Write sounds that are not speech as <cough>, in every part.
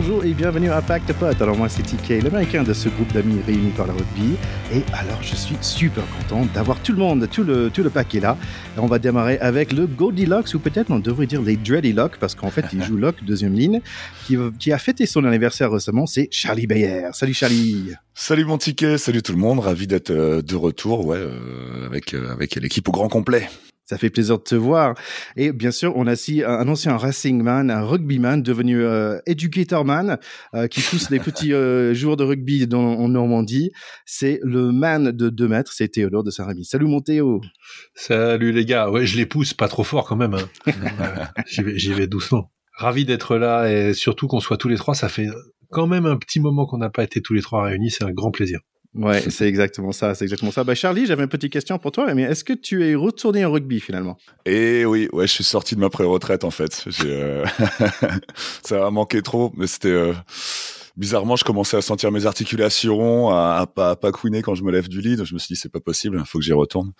bonjour et bienvenue à Pack de Potes. Alors moi c'est TK, l'américain de ce groupe d'amis réunis par la rugby. Et alors je suis super content d'avoir tout le monde, tout le, tout le paquet là. on va démarrer avec le Goldilocks, ou peut-être on devrait dire les Dreadilocks, parce qu'en fait il <laughs> joue Lock, deuxième ligne, qui, qui a fêté son anniversaire récemment, c'est Charlie Bayer. Salut Charlie Salut mon ticket, salut tout le monde, ravi d'être euh, de retour ouais, euh, avec, euh, avec l'équipe au grand complet. Ça fait plaisir de te voir. Et bien sûr, on a aussi un ancien racingman, un rugbyman devenu euh, educatorman euh, qui pousse les <laughs> petits euh, joueurs de rugby dans, en Normandie. C'est le man de 2 mètres, c'est Théodore de Saint-Rémy. Salut mon Théo. Salut les gars. Ouais, je les pousse pas trop fort quand même. Hein. <laughs> j'y vais, j'y vais doucement. Ravi d'être là et surtout qu'on soit tous les trois. Ça fait quand même un petit moment qu'on n'a pas été tous les trois réunis. C'est un grand plaisir. Ouais, c'est exactement ça, c'est exactement ça. Bah Charlie, j'avais une petite question pour toi, mais est-ce que tu es retourné en rugby finalement? Eh oui, ouais, je suis sorti de ma pré-retraite en fait. Euh... <laughs> ça a manqué trop, mais c'était euh... bizarrement, je commençais à sentir mes articulations, à, à pas à pas couiner quand je me lève du lit. Donc je me suis dit c'est pas possible, il faut que j'y retourne.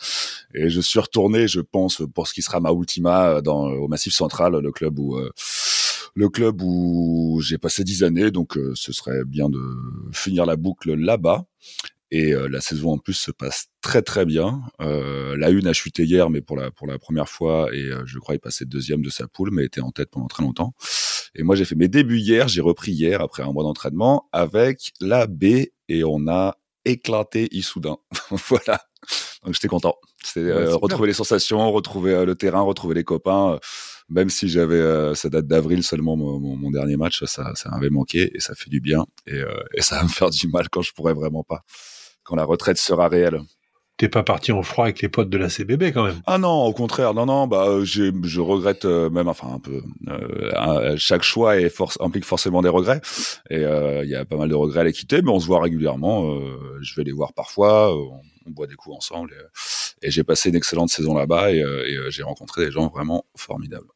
Et je suis retourné, je pense, pour ce qui sera ma ultima dans au Massif Central, le club où euh, le club où j'ai passé dix années, donc euh, ce serait bien de finir la boucle là-bas. Et euh, la saison en plus se passe très très bien. Euh, la une a chuté hier, mais pour la pour la première fois, et je crois il passait deuxième de sa poule, mais était en tête pendant très longtemps. Et moi j'ai fait mes débuts hier, j'ai repris hier après un mois d'entraînement avec la B, et on a éclaté Issoudun. <laughs> voilà. Donc j'étais content. C'était retrouver les sensations, retrouver le terrain, retrouver les copains même si j'avais, euh, ça date d'avril seulement mon, dernier match, ça, ça m'avait manqué et ça fait du bien et, euh, et, ça va me faire du mal quand je pourrais vraiment pas, quand la retraite sera réelle. T'es pas parti en froid avec les potes de la CBB quand même Ah non, au contraire, non non, bah euh, je regrette même, enfin un peu. chaque choix est implique forcément des regrets et il y a pas mal de regrets à les quitter, mais on se voit régulièrement. je vais les voir parfois, on, boit des coups ensemble et, j'ai passé une excellente saison là-bas et, et j'ai rencontré des gens vraiment formidables.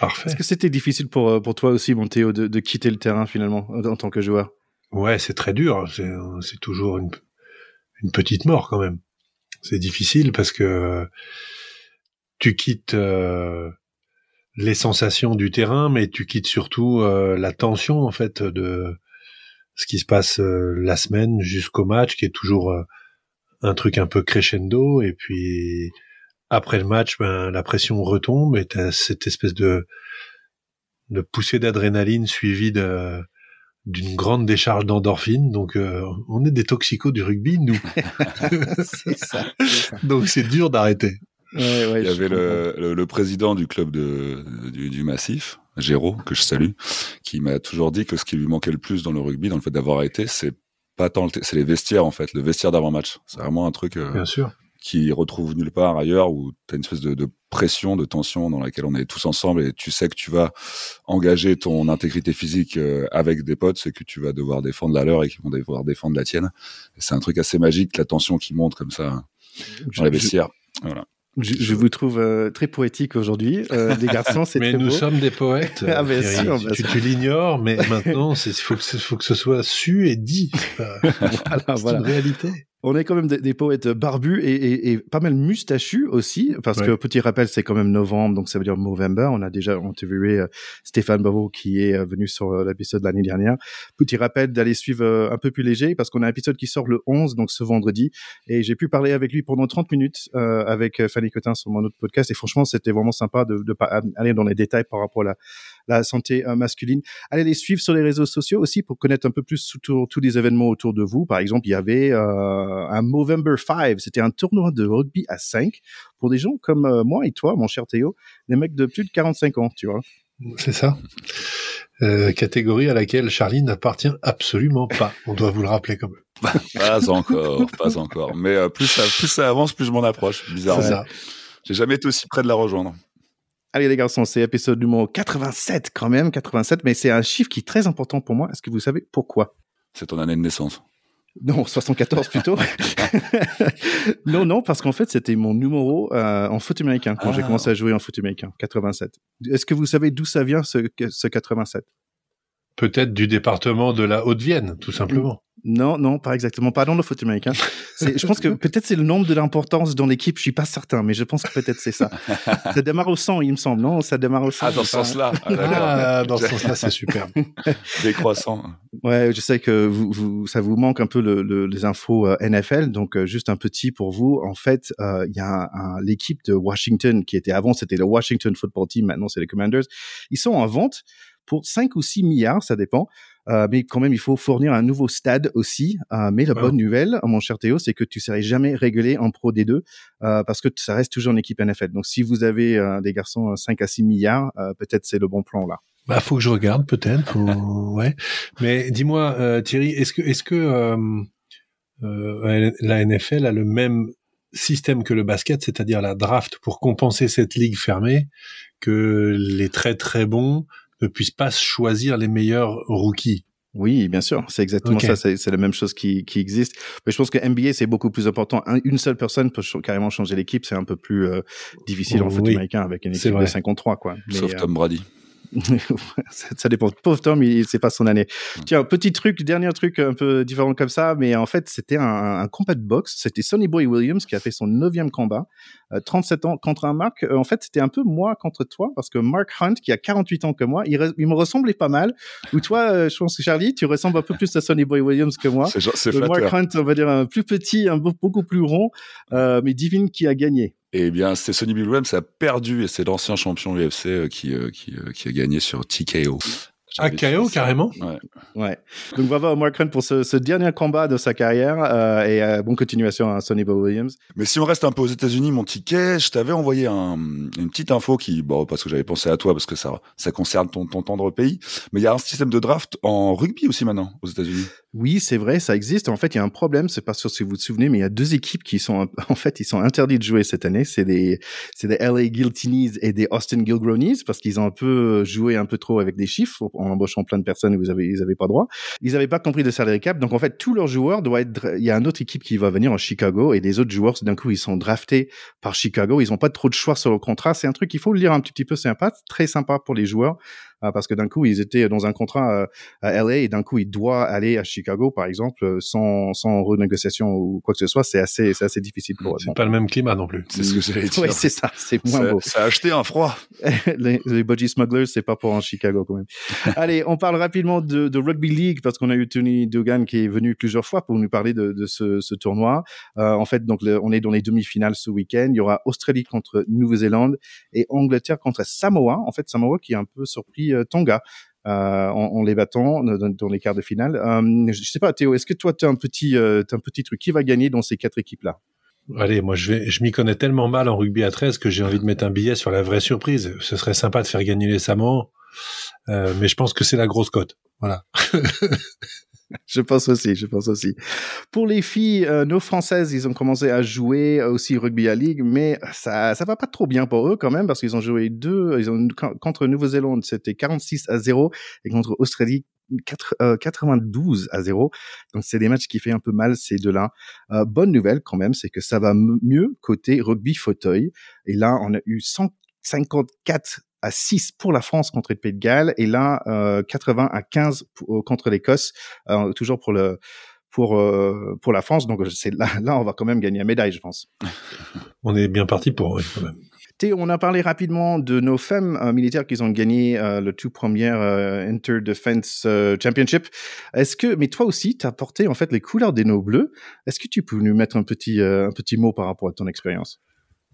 Est-ce que c'était difficile pour, euh, pour toi aussi, mon Théo, de, de, quitter le terrain finalement en tant que joueur? Ouais, c'est très dur. C'est toujours une, une, petite mort quand même. C'est difficile parce que tu quittes euh, les sensations du terrain, mais tu quittes surtout euh, la tension en fait de ce qui se passe la semaine jusqu'au match, qui est toujours un truc un peu crescendo. Et puis après le match, ben, la pression retombe et t'as cette espèce de, de poussée d'adrénaline suivie de, d'une grande décharge d'endorphine. Donc, euh, on est des toxicos du rugby, nous. <laughs> c'est ça, <laughs> Donc, c'est dur d'arrêter. Ouais, ouais, Il y avait le, le, président du club de, du, du Massif, Géraud, que je salue, qui m'a toujours dit que ce qui lui manquait le plus dans le rugby, dans le fait d'avoir arrêté, c'est pas tant c'est les vestiaires en fait, le vestiaire d'avant-match. C'est vraiment un truc. Euh, Bien sûr qui retrouve nulle part ailleurs où tu as une espèce de, de, pression, de tension dans laquelle on est tous ensemble et tu sais que tu vas engager ton intégrité physique euh, avec des potes, c'est que tu vas devoir défendre la leur et qu'ils vont devoir défendre la tienne. C'est un truc assez magique, la tension qui monte comme ça dans les vestiaires. Voilà. Je, je, vous trouve euh, très poétique aujourd'hui, euh, les <laughs> garçons. C'est mais nous sommes des poètes. <laughs> ah, bien sûr, tu, tu l'ignores, mais <laughs> maintenant, il faut, faut, que ce soit su et dit. voilà, c'est une réalité on est quand même des, poètes barbus et, et, et, pas mal mustachus aussi, parce que petit rappel, c'est quand même novembre, donc ça veut dire November. On a déjà interviewé euh, Stéphane Bavo qui est euh, venu sur euh, l'épisode de l'année dernière. Petit rappel d'aller suivre un peu plus léger, parce qu'on a un épisode qui sort le 11, donc ce vendredi, et j'ai pu parler avec lui pendant 30 minutes avec Fanny Cotin sur mon autre podcast, et franchement, c'était vraiment sympa de, de aller dans les détails par rapport à la, la santé masculine. Allez les suivre sur les réseaux sociaux aussi pour connaître un peu plus tous les événements autour de vous. Par exemple, il y avait euh, un Movember 5, c'était un tournoi de rugby à 5 pour des gens comme euh, moi et toi, mon cher Théo, des mecs de plus de 45 ans, tu vois. C'est ça. Euh, catégorie à laquelle Charlie n'appartient absolument pas. On doit vous le rappeler quand même. <laughs> pas encore, pas encore. Mais euh, plus, ça, plus ça avance, plus je m'en approche. Bizarrement. J'ai jamais été aussi près de la rejoindre. Allez les garçons, c'est épisode numéro 87 quand même, 87, mais c'est un chiffre qui est très important pour moi. Est-ce que vous savez pourquoi? C'est ton année de naissance. Non, 74 plutôt. <laughs> <laughs> non, non, parce qu'en fait, c'était mon numéro euh, en foot américain quand j'ai ah. commencé à jouer en foot américain, 87. Est-ce que vous savez d'où ça vient ce, ce 87 Peut-être du département de la Haute-Vienne, tout simplement. Non, non, pas exactement, pas dans le foot américain. je pense que peut-être c'est le nombre de l'importance dans l'équipe, je suis pas certain, mais je pense que peut-être c'est ça. ça démarre au 100, il me semble, non? Ça démarre au 100. Ah, dans ce sens-là. Ah, ah, dans ce sens-là, c'est super. <laughs> Décroissant. Ouais, je sais que vous, vous ça vous manque un peu le, le, les infos euh, NFL, donc euh, juste un petit pour vous. En fait, euh, il y a l'équipe de Washington qui était avant, c'était le Washington Football Team, maintenant c'est les Commanders. Ils sont en vente pour 5 ou 6 milliards, ça dépend. Euh, mais quand même, il faut fournir un nouveau stade aussi. Euh, mais la bonne nouvelle, mon cher Théo, c'est que tu serais jamais réglé en Pro D2 euh, parce que ça reste toujours une équipe NFL. Donc, si vous avez des garçons 5 à 6 milliards, peut-être c'est le bon plan là. Bah, faut que je regarde peut-être. <laughs> ouais. Mais dis-moi, Thierry, est-ce que est-ce que la NFL a le même système que le basket, c'est-à-dire la draft pour compenser cette ligue fermée, que les très très bons ne puissent pas choisir les meilleurs rookies. Oui, bien sûr, c'est exactement ça. C'est la même chose qui, qui existe. Mais je pense que NBA c'est beaucoup plus important. une seule personne peut carrément changer l'équipe. C'est un peu plus euh, difficile en foot américain avec une équipe de 53 quoi. Sauf Tom Brady. <laughs> ça, dépend. Pauvre Tom, il c'est pas son année. Tiens, petit truc, dernier truc un peu différent comme ça, mais en fait, c'était un, un combat de boxe. C'était Sonny Boy Williams qui a fait son neuvième combat, 37 euh, ans contre un Mark. Euh, en fait, c'était un peu moi contre toi parce que Mark Hunt, qui a 48 ans que moi, il, il me ressemblait pas mal. Ou toi, euh, je pense que Charlie, tu ressembles un peu plus à Sonny Boy Williams que moi. C'est Mark Hunt, on va dire un plus petit, un beaucoup plus rond, mais Divine qui a gagné. Eh bien, c'est Sonny Bill Williams a perdu et c'est l'ancien champion UFC euh, qui, euh, qui, euh, qui, a gagné sur TKO. Ah, KO carrément ouais. ouais. Donc bravo à Mark Hunt pour ce, ce, dernier combat de sa carrière euh, et euh, bonne continuation à Sonny Boy Williams. Mais si on reste un peu aux États-Unis, mon ticket, je t'avais envoyé un, une petite info qui, bon, parce que j'avais pensé à toi parce que ça, ça concerne ton, ton tendre pays, mais il y a un système de draft en rugby aussi maintenant aux États-Unis. Oui, c'est vrai, ça existe. En fait, il y a un problème, c'est pas sûr si vous vous souvenez, mais il y a deux équipes qui sont, <laughs> en fait, ils sont interdits de jouer cette année. C'est des, c'est des LA Guiltinis et des Austin Gilgronis parce qu'ils ont un peu joué un peu trop avec des chiffres en embauchant plein de personnes et vous avez, ils avaient pas droit. Ils avaient pas compris de salary cap. Donc, en fait, tous leurs joueurs doivent être, il y a une autre équipe qui va venir en Chicago et des autres joueurs, d'un coup, ils sont draftés par Chicago. Ils ont pas trop de choix sur le contrat. C'est un truc qu'il faut lire un petit, petit peu sympa, très sympa pour les joueurs. Ah, parce que d'un coup ils étaient dans un contrat euh, à LA et d'un coup il doit aller à Chicago par exemple euh, sans sans renégociation ou quoi que ce soit c'est assez c'est assez difficile pour eux. C'est pas le même climat non plus. C'est ce que j'allais <laughs> dire. Oui c'est ça c'est moins beau. Ça a acheté un froid. <laughs> les, les budgie smugglers c'est pas pour en Chicago quand même. <laughs> Allez on parle rapidement de, de rugby league parce qu'on a eu Tony Dugan qui est venu plusieurs fois pour nous parler de, de ce, ce tournoi. Euh, en fait donc on est dans les demi-finales ce week-end. Il y aura Australie contre Nouvelle-Zélande et Angleterre contre Samoa. En fait Samoa qui est un peu surpris euh, Tonga. Euh, en, les battant dans, les quarts de finale. Euh, je sais pas, Théo, est-ce que toi, tu as un petit, un petit truc? Qui va gagner dans ces quatre équipes-là? Allez, moi je je m'y connais tellement mal en rugby à 13 que j'ai envie de mettre un billet sur la vraie surprise. Ce serait sympa de faire gagner les Samoans, mais je pense que c'est la grosse cote. Voilà. <laughs> je pense aussi, je pense aussi. Pour les filles, euh, nos françaises, ils ont commencé à jouer aussi rugby à ligue, mais ça, ça va pas trop bien pour eux quand même parce qu'ils ont joué deux, ils ont contre Nouvelle-Zélande, c'était 46 à 0 et contre Australie 4, 92 euh, à 0. Donc c'est des matchs qui fait un peu mal ces deux-là. Euh, bonne nouvelle quand même, c'est que ça va mieux côté rugby fauteuil. Et là, on a eu 154 à 6 pour la France contre le Pays de Galles et là euh, 80 à 15 euh, contre l'Écosse, euh, toujours pour le pour euh, pour la France. Donc c'est là, <laughs> là on va quand même gagner la médaille, je pense. <laughs> On est bien parti pour oui, quand même. On a parlé rapidement de nos femmes euh, militaires qui ont gagné euh, le tout premier euh, Inter Defense Championship. Est-ce que, mais toi aussi, tu as porté en fait les couleurs des nos bleus. Est-ce que tu peux nous mettre un petit un petit mot par rapport à ton expérience?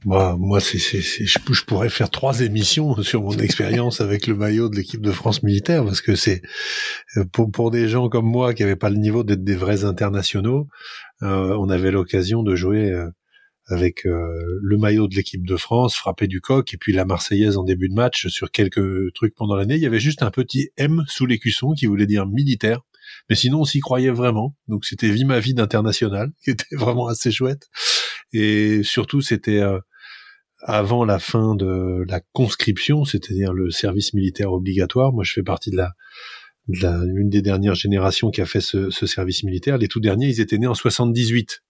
Moi, moi, c'est, c'est, je, je, pourrais faire trois émissions sur mon expérience avec le maillot de l'équipe de France militaire parce que c'est euh, pour, pour des gens comme moi qui n'avaient pas le niveau d'être des vrais internationaux, euh, on avait l'occasion de jouer euh, avec le maillot de l'équipe de France, frapper du coq et puis la Marseillaise en début de match sur quelques trucs pendant l'année. Il y avait juste un petit M sous l'écusson qui voulait dire militaire. Mais sinon, on s'y croyait vraiment. Donc, c'était Vie ma vie d'international, <laughs> qui était vraiment assez chouette. Et surtout, c'était avant la fin de la conscription, c'est-à-dire le service militaire obligatoire. Moi, je fais partie de la, de la une des dernières générations qui a fait ce, ce, service militaire. Les tout derniers, ils étaient nés en 78.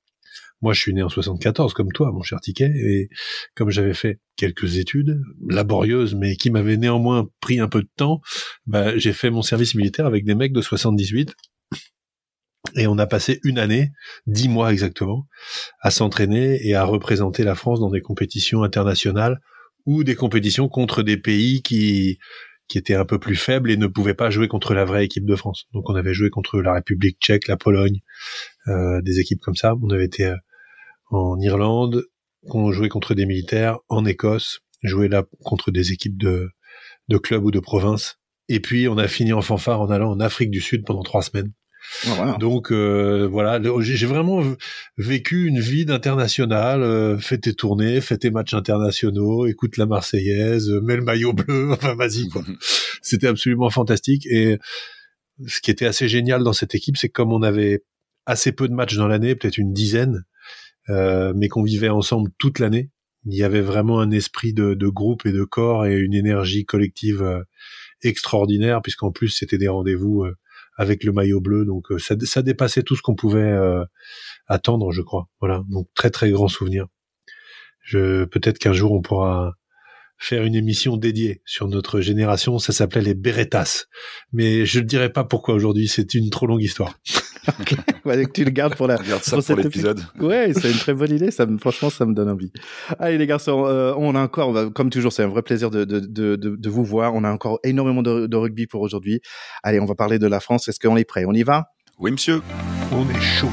Moi, je suis né en 74, comme toi, mon cher Ticket, et comme j'avais fait quelques études laborieuses, mais qui m'avaient néanmoins pris un peu de temps, bah, j'ai fait mon service militaire avec des mecs de 78 Et on a passé une année, dix mois exactement, à s'entraîner et à représenter la France dans des compétitions internationales ou des compétitions contre des pays qui qui étaient un peu plus faibles et ne pouvaient pas jouer contre la vraie équipe de France. Donc on avait joué contre la République tchèque, la Pologne, euh, des équipes comme ça. On avait été euh, en Irlande, on jouait contre des militaires, en Écosse, joué là contre des équipes de, de clubs ou de provinces. Et puis on a fini en fanfare en allant en Afrique du Sud pendant trois semaines. Ah, Donc euh, voilà, j'ai vraiment vécu une vie d'international, euh, fait tes tournées, fait tes matchs internationaux, écoute la Marseillaise, mets le maillot bleu, <laughs> enfin vas-y quoi. C'était absolument fantastique et ce qui était assez génial dans cette équipe, c'est que comme on avait assez peu de matchs dans l'année, peut-être une dizaine, euh, mais qu'on vivait ensemble toute l'année, il y avait vraiment un esprit de, de, groupe et de corps et une énergie collective euh, extraordinaire, puisqu'en plus c'était des rendez-vous euh, avec le maillot bleu, donc euh, ça, ça, dépassait tout ce qu'on pouvait euh, attendre, je crois. Voilà, donc très très grand souvenir. Je peut-être qu'un jour on pourra faire une émission dédiée sur notre génération. Ça s'appelait les Beretas, mais je ne dirai pas pourquoi aujourd'hui. C'est une trop longue histoire. <laughs> okay. tu le gardes pour la <laughs> Garde ça pour, l'épisode. Ouais, c'est une très bonne idée. Ça me, franchement, ça me donne envie. Allez les garçons, euh, on a encore, comme toujours, c'est un vrai plaisir de, de, de, de, vous voir. On a encore énormément de, de rugby pour aujourd'hui. Allez, on va parler de la France. Est-ce qu'on est prêt On y va? Oui, monsieur. On est chaud.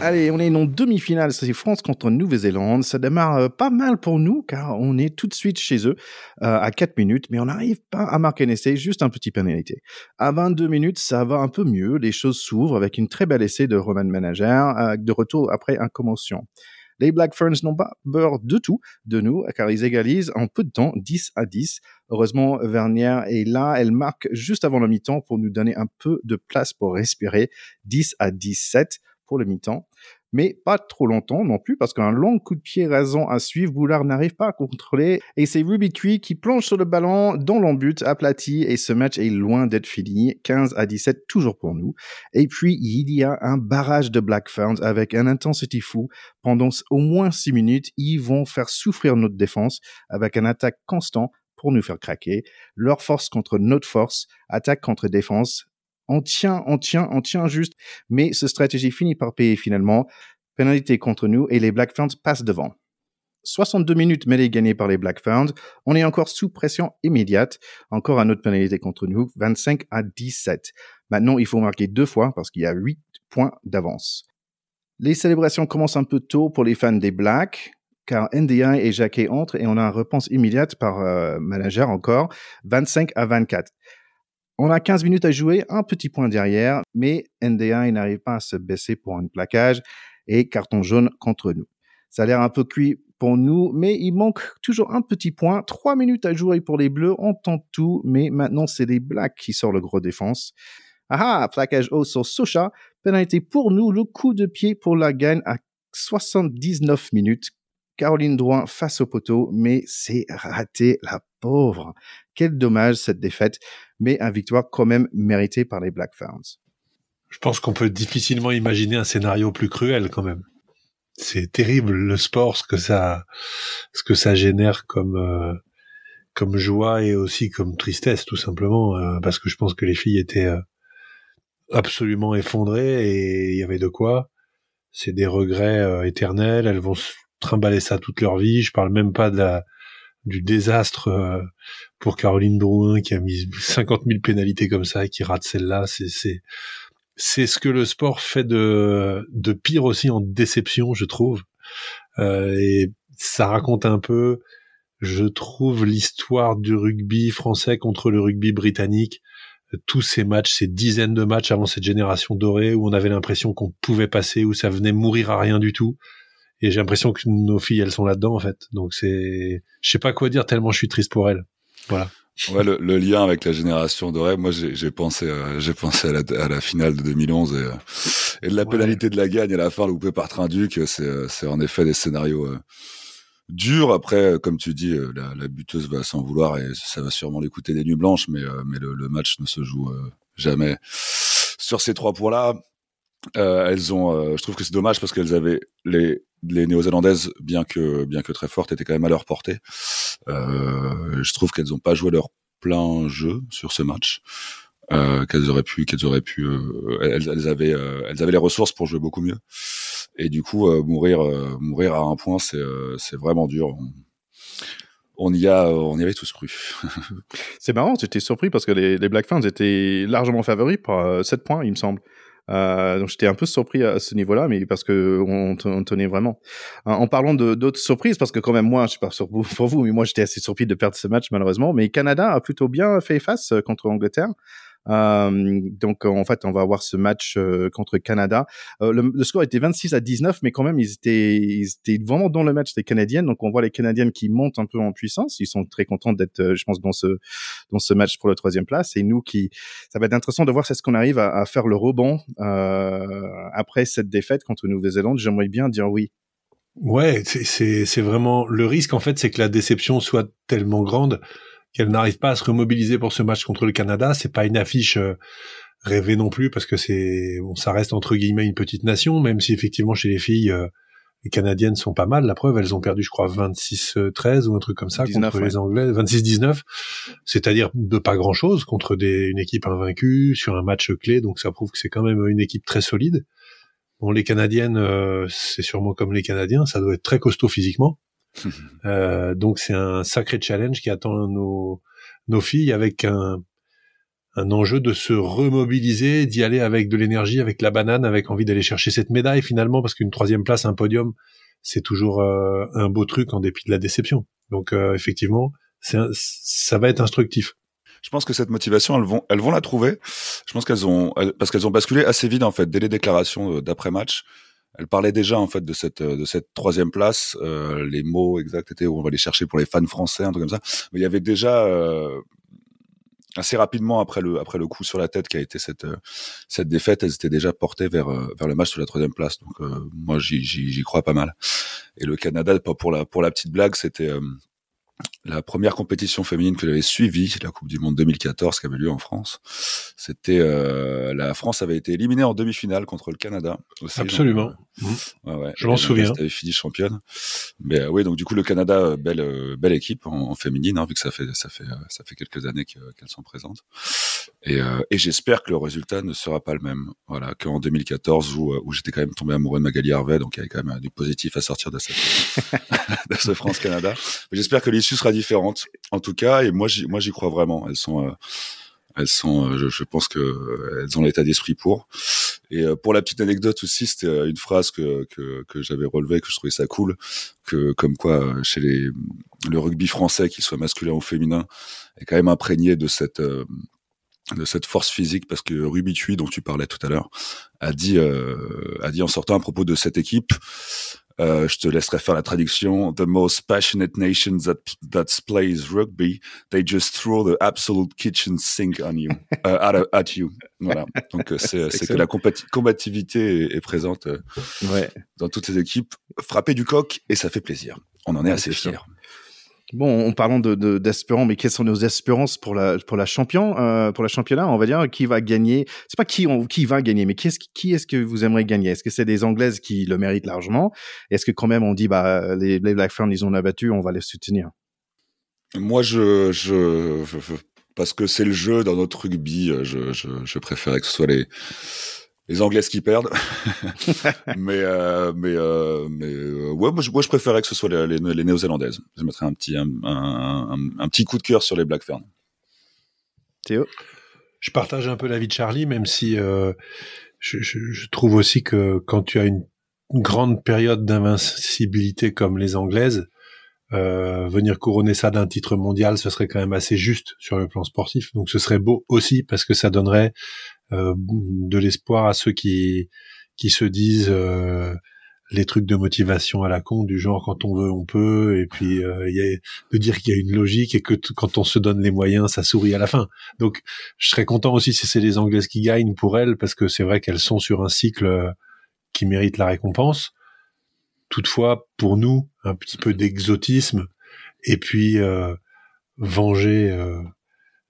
Allez, on est en demi-finale, c'est France contre Nouvelle-Zélande. Ça démarre euh, pas mal pour nous car on est tout de suite chez eux euh, à 4 minutes, mais on n'arrive pas à marquer un essai, juste un petit pénalité. À 22 minutes, ça va un peu mieux, les choses s'ouvrent avec une très belle essai de Roman Manager euh, de retour après un commotion. Les Black Ferns n'ont pas peur de tout de nous, car ils égalisent en peu de temps, 10 à 10. Heureusement, Vernière est là, elle marque juste avant le mi-temps pour nous donner un peu de place pour respirer, 10 à 17 pour le mi-temps. Mais pas trop longtemps non plus, parce qu'un long coup de pied rasant à suivre, Boulard n'arrive pas à contrôler, et c'est Ruby Tree qui plonge sur le ballon dans l'embut aplati, et ce match est loin d'être fini, 15 à 17 toujours pour nous. Et puis, il y a un barrage de Black Ferns avec un intensity fou. Pendant au moins 6 minutes, ils vont faire souffrir notre défense avec un attaque constant pour nous faire craquer. Leur force contre notre force, attaque contre défense, on tient, on tient, on tient juste. Mais ce stratégie finit par payer finalement. Pénalité contre nous et les Black Ferns passent devant. 62 minutes mêlée gagnée par les Black Ferns. On est encore sous pression immédiate. Encore un autre pénalité contre nous. 25 à 17. Maintenant, il faut marquer deux fois parce qu'il y a 8 points d'avance. Les célébrations commencent un peu tôt pour les fans des Blacks car NDI et Jacquet entrent et on a une réponse immédiate par euh, manager encore, 25 à 24. On a 15 minutes à jouer, un petit point derrière, mais ND1 n'arrive pas à se baisser pour un plaquage et carton jaune contre nous. Ça a l'air un peu cuit pour nous, mais il manque toujours un petit point. Trois minutes à jouer pour les Bleus, on tente tout, mais maintenant c'est les Blacks qui sortent le gros défense. Ah ah, plaquage haut sur Socha, pénalité pour nous, le coup de pied pour la gagne à 79 minutes. Caroline Drouin face au poteau, mais c'est raté, la pauvre. Quel dommage cette défaite, mais un victoire quand même méritée par les Black Ferns. Je pense qu'on peut difficilement imaginer un scénario plus cruel quand même. C'est terrible le sport, ce que ça, ce que ça génère comme euh, comme joie et aussi comme tristesse tout simplement, euh, parce que je pense que les filles étaient euh, absolument effondrées et il y avait de quoi. C'est des regrets éternels. Elles vont trimballer ça toute leur vie. Je parle même pas de la du désastre euh, pour Caroline Drouin qui a mis 50 000 pénalités comme ça et qui rate celle-là. C'est c'est c'est ce que le sport fait de de pire aussi en déception, je trouve. Euh, et ça raconte un peu, je trouve, l'histoire du rugby français contre le rugby britannique. Tous ces matchs, ces dizaines de matchs avant cette génération dorée où on avait l'impression qu'on pouvait passer, où ça venait mourir à rien du tout et j'ai l'impression que nos filles elles sont là-dedans en fait. Donc c'est je sais pas quoi dire tellement je suis triste pour elles. Voilà. Ouais le, le lien avec la génération dorée moi j'ai pensé j'ai pensé à la, à la, finale de 2011 et, euh, et de la pénalité de la gagne à la fin loupée par Trinduc. C'est c'est en effet des scénarios euh, durs. Après comme tu dis euh, la, la buteuse va s'en vouloir et ça va sûrement l'écouter des nuits blanches mais mais le, le match ne se joue jamais. Sur ces trois points là euh, elles ont, euh, je trouve que c'est dommage parce qu'elles avaient les les néo-zélandaises, bien que bien que très fortes, étaient quand même à leur portée. Euh, je trouve qu'elles n'ont pas joué leur plein jeu sur ce match. Euh, qu'elles auraient pu, qu'elles auraient pu, euh, elles, elles, avaient, euh, elles avaient les ressources pour jouer beaucoup mieux. Et du coup, mourir, mourir à un point, c'est, c'est vraiment dur. On, y a, on y avait tous cru. <laughs> c'est marrant, j'étais surpris parce que les, les Black Ferns étaient largement favoris par 7 points, il me semble. Euh, donc j'étais un peu surpris à ce niveau-là, mais parce que on, tenait vraiment. Euh, en parlant d'autres surprises, parce que quand même moi, je sais pas pour vous, mais moi j'étais assez surpris de perdre ce match malheureusement. Mais Canada a plutôt bien fait face euh, contre Angleterre. Euh, donc en fait, on va avoir ce match euh, contre Canada. Euh, le, le, score était 26 à 19, mais quand même ils étaient, ils étaient vraiment dans le match des Canadiennes. Donc on voit les Canadiennes qui montent un peu en puissance. Ils sont très contents d'être, je pense, dans ce dans ce match pour la troisième place. Et nous qui, ça va être intéressant de voir c'est ce qu'on arrive à, à, faire le rebond après cette défaite contre Nouvelle-Zélande. J'aimerais bien dire oui. Ouais, c'est vraiment le risque en fait, c'est que la déception soit tellement grande qu'elle n'arrive pas à se remobiliser pour ce match contre le Canada. C'est pas une affiche euh, rêvée non plus parce que c'est bon, ça reste entre guillemets une petite nation, même si effectivement chez les filles euh, les Canadiennes sont pas mal. La preuve, elles ont perdu, je crois, 26-13 ou un truc comme ça contre les Anglais, 26-19. C'est-à-dire de pas grand-chose contre des, une équipe invaincue sur un match clé. Donc ça prouve que c'est quand même une équipe très solide. Bon, les Canadiennes, euh, c'est sûrement comme les Canadiens, ça doit être très costaud physiquement. <laughs> Euh, donc c'est un sacré challenge qui attend nos, filles avec un, un enjeu de se remobiliser, d'y aller avec de l'énergie, avec la banane, avec envie d'aller chercher cette médaille finalement, parce qu'une troisième place, un podium, c'est toujours euh, un beau truc en dépit de la déception. Donc euh, effectivement, ça va être instructif. Je pense que cette motivation, elles vont, elles vont la trouver. Je pense qu'elles ont, parce qu'elles ont basculé assez vite en fait dès les déclarations d'après match elle parlait déjà en fait de cette de cette troisième place. Euh, les mots exacts étaient où on va les chercher pour les fans français, un truc comme ça. Mais il y avait déjà euh, assez rapidement après le après le coup sur la tête qui a été cette euh, cette défaite, elles étaient déjà portées vers euh, vers le match sur la troisième place. Donc euh, moi j'y j'y crois pas mal. Et le Canada, pour la pour la petite blague, c'était la première compétition féminine que j'avais suivie, la Coupe du Monde 2014 qui avait lieu en France, c'était euh, la France avait été éliminée en demi-finale contre le Canada. Aussi, Absolument. Mmh. ouais, ouais. Je m'en souviens. Avait fini championne. Mais euh, oui, donc du coup le Canada, euh, belle euh, belle équipe en, en féminine, hein, vu que ça fait ça fait ça fait quelques années qu'elles sont présentes. Et, et j'espère que le résultat ne sera pas le même. Voilà, qu'en 2014 où, où j'étais quand même tombé amoureux de Magali Harvey, donc il y avait quand même du positif à sortir de cette <laughs> <laughs> de ce France Canada. J'espère que l'issue sera différentes, en tout cas. Et moi, j'y, moi, j'y crois vraiment. Elles sont, euh, elles sont, euh, je, pense que euh, elles ont l'état d'esprit pour. Et pour la petite anecdote aussi, c'était une phrase que, que, que j'avais relevée, que je trouvais ça cool, que comme quoi chez les le rugby français, qu'il soit masculin ou féminin, est quand même imprégné de cette de cette force physique parce que Ruby Tui dont tu parlais tout à l'heure a dit a dit en sortant à propos de cette équipe euh, je te laisserai faire la traduction. The most passionate nations that that plays rugby, they just throw the absolute kitchen sink on you, <laughs> uh, at, at, you. Voilà. Donc euh, c'est c'est que la combativité est, présente euh, ouais. dans toutes ces équipes. Frapper du coq et ça fait plaisir. On en est assez fiers. Bon, en parlant de d'espérance, mais quelles sont nos espérances pour la pour la champion, euh, pour la championnat On va dire qui va gagner? C'est pas qui on, qui va gagner, mais qui est-ce qui est-ce que vous aimeriez gagner? Est-ce que c'est des Anglaises qui le méritent largement? Est-ce que quand même on dit bah les, les Black Ferns ils ont abattu, on va les soutenir? Moi, je, je, je parce que c'est le jeu dans notre rugby, je, je, je que ce soit les les Anglaises qui perdent. <laughs> mais euh, mais euh, mais euh, ouais, moi je, moi je, préférais que ce soit les, les, les Néo-Zélandaises. Je mettrais un petit un, un, un, petit coup de cœur sur les Black Ferns. Théo, je partage un peu l'avis de Charlie, même si euh, je, je, je, trouve aussi que quand tu as une, grande période d'invincibilité comme les Anglaises, euh, venir couronner ça d'un titre mondial, ce serait quand même assez juste sur le plan sportif. Donc ce serait beau aussi parce que ça donnerait de l'espoir à ceux qui qui se disent euh, les trucs de motivation à la con du genre quand on veut on peut et puis euh, y a, de dire qu'il y a une logique et que quand on se donne les moyens ça sourit à la fin. Donc je serais content aussi si c'est les anglaises qui gagnent pour elles parce que c'est vrai qu'elles sont sur un cycle euh, qui mérite la récompense. Toutefois pour nous un petit peu d'exotisme et puis euh, venger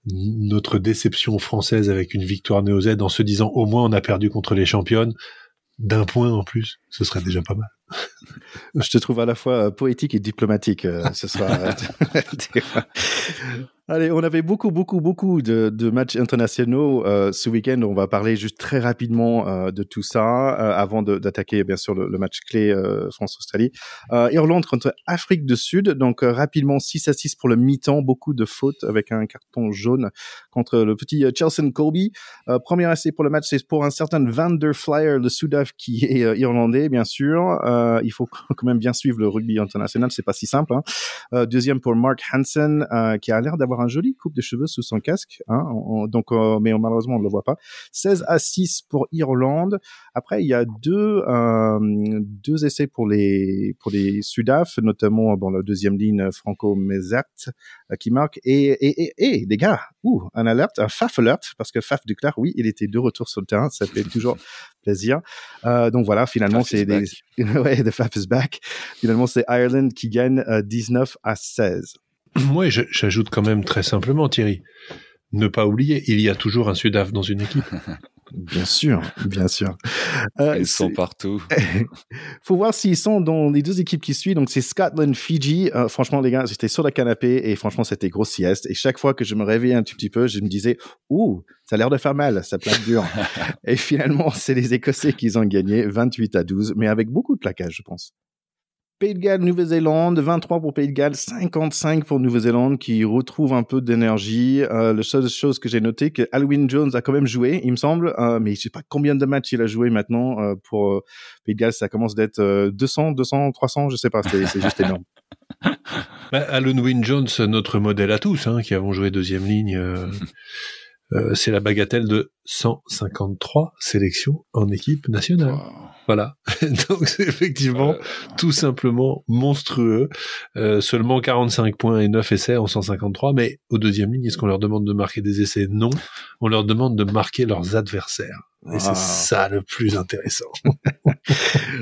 notre déception française avec une victoire néo-Z en se disant au moins on a perdu contre les championnes d'un point en plus. Ce serait déjà pas mal. Je te trouve à la fois poétique et diplomatique ce soir. <laughs> Allez, on avait beaucoup, beaucoup, beaucoup de, de matchs internationaux euh, ce week-end. On va parler juste très rapidement euh, de tout ça euh, avant d'attaquer bien sûr le, le match clé euh, France-Australie. Euh, Irlande contre Afrique du Sud. Donc rapidement 6 à 6 pour le mi-temps. Beaucoup de fautes avec un carton jaune contre le petit Chelsea Colby. premier essai pour le match, c'est pour un certain Van der Flyer, le Soudaf qui est irlandais bien sûr. il faut <laughs> quand même bien suivre le rugby international. C'est pas si simple. Hein. deuxième pour Mark Hansen qui a l'air d'avoir un joli coupe de cheveux sous son casque, hein, donc euh, mais malheureusement on ne le voit pas. 16 à 6 pour Irlande. Après il y a deux euh, deux essais pour les pour les Sudaf, notamment bon la deuxième ligne Franco Mezat euh, qui marque et et, et et les gars, ouh, un alert, un Faf alert parce que Faf Duclair, oui, il était de retour sur le terrain, ça fait toujours plaisir. Euh, donc voilà, finalement c'est des <laughs> ouais, the Faf is back. Finalement c'est Ireland qui gagne 19 à 16. Moi, <clears throat> j'ajoute quand même très simplement, Thierry, ne pas oublier, il y a toujours un Sudaf dans une équipe. <laughs> Bien sûr, bien sûr. Euh, Ils sont partout. <laughs> faut voir s'ils sont dans les deux équipes qui suivent. Donc c'est Scotland, Fiji. Euh, franchement, les gars, j'étais sur le canapé et franchement, c'était grosse sieste. Et chaque fois que je me réveillais un tout petit peu, je me disais, ouh, ça a l'air de faire mal, ça plaque dur. <laughs> et finalement, c'est les Écossais qui ont gagné 28 à 12, mais avec beaucoup de plaquage, je pense. Pays de Galles, Nouvelle-Zélande, 23 pour Pays de Galles, 55 pour Nouvelle-Zélande qui retrouve un peu d'énergie. Euh, la seule chose que j'ai noté, que Alwyn Jones a quand même joué, il me semble, euh, mais je sais pas combien de matchs il a joué maintenant euh, pour Pays de Galles. Ça commence d'être 200, 200, 300, je sais pas, c'est juste énorme. <laughs> Bah, Alwyn Jones, notre modèle à tous, hein, qui avons joué deuxième ligne. Euh, <laughs> euh, c'est la bagatelle de 153 sélections en équipe nationale. Voilà. <laughs> Donc c'est effectivement tout simplement monstrueux. Euh, seulement 45 points et 9 essais en 153. Mais au deuxième ligne, est-ce qu'on leur demande de marquer des essais? Non. On leur demande de marquer leurs adversaires. Et c'est ah. ça le plus intéressant. <laughs>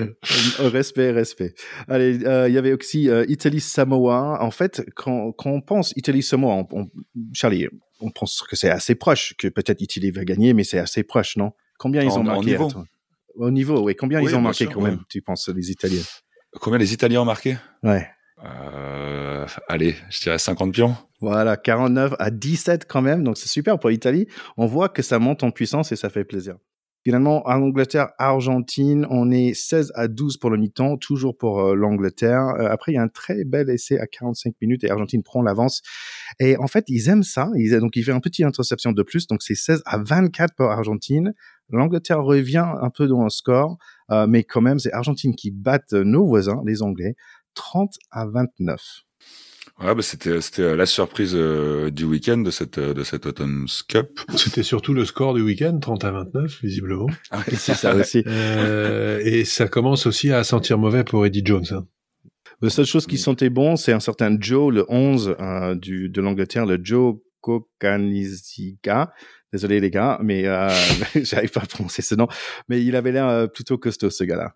<laughs> respect, respect. Allez, euh, il y avait aussi euh, Italie-Samoa. En fait, quand, quand on pense Italie-Samoa, Charlie, on pense que c'est assez proche, que peut-être Italie va gagner, mais c'est assez proche, non? Combien ils ont marqué Au niveau, oui. Combien ils ont marqué quand même, tu penses, les Italiens? Combien les Italiens ont marqué? Ouais. Euh, allez, je dirais 50 pions. Voilà, 49 à 17 quand même, donc c'est super pour l'Italie. On voit que ça monte en puissance et ça fait plaisir. Finalement, en Angleterre, Argentine, on est 16 à 12 pour le mi-temps, toujours pour euh, l'Angleterre. Euh, après, il y a un très bel essai à 45 minutes et Argentine prend l'avance. Et en fait, ils aiment ça. Ils, donc, il fait un petit interception de plus. Donc, c'est 16 à 24 pour Argentine. L'Angleterre revient un peu dans le score, euh, mais quand même, c'est Argentine qui bat nos voisins, les Anglais, 30 à 29. Ouais, bah c'était c'était euh, la surprise euh, du week-end de cette euh, de cette Autumn Cup. C'était surtout le score du week-end, 30 à 29 visiblement. <laughs> Ah, c'est ça aussi. Euh, et ça commence aussi à sentir mauvais pour Eddie Jones. Hein. La seule chose qui sentait bon, c'est un certain Joe, le 11 du de l'Angleterre, le Joe Kokanizika. Désolé les gars, mais <laughs> j'arrive pas à prononcer ce nom. Mais il avait l'air plutôt costaud ce gars-là.